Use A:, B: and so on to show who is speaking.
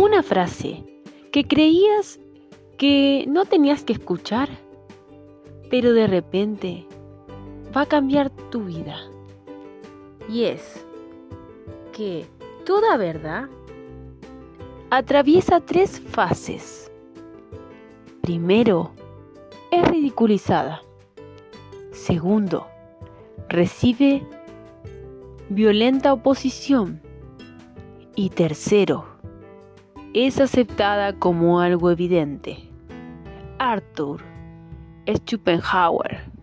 A: Una frase que creías que no tenías que escuchar, pero de repente va a cambiar tu vida. Y es que toda verdad atraviesa tres fases. Primero, es ridiculizada. Segundo, recibe violenta oposición. Y tercero, es aceptada como algo evidente. Arthur Schopenhauer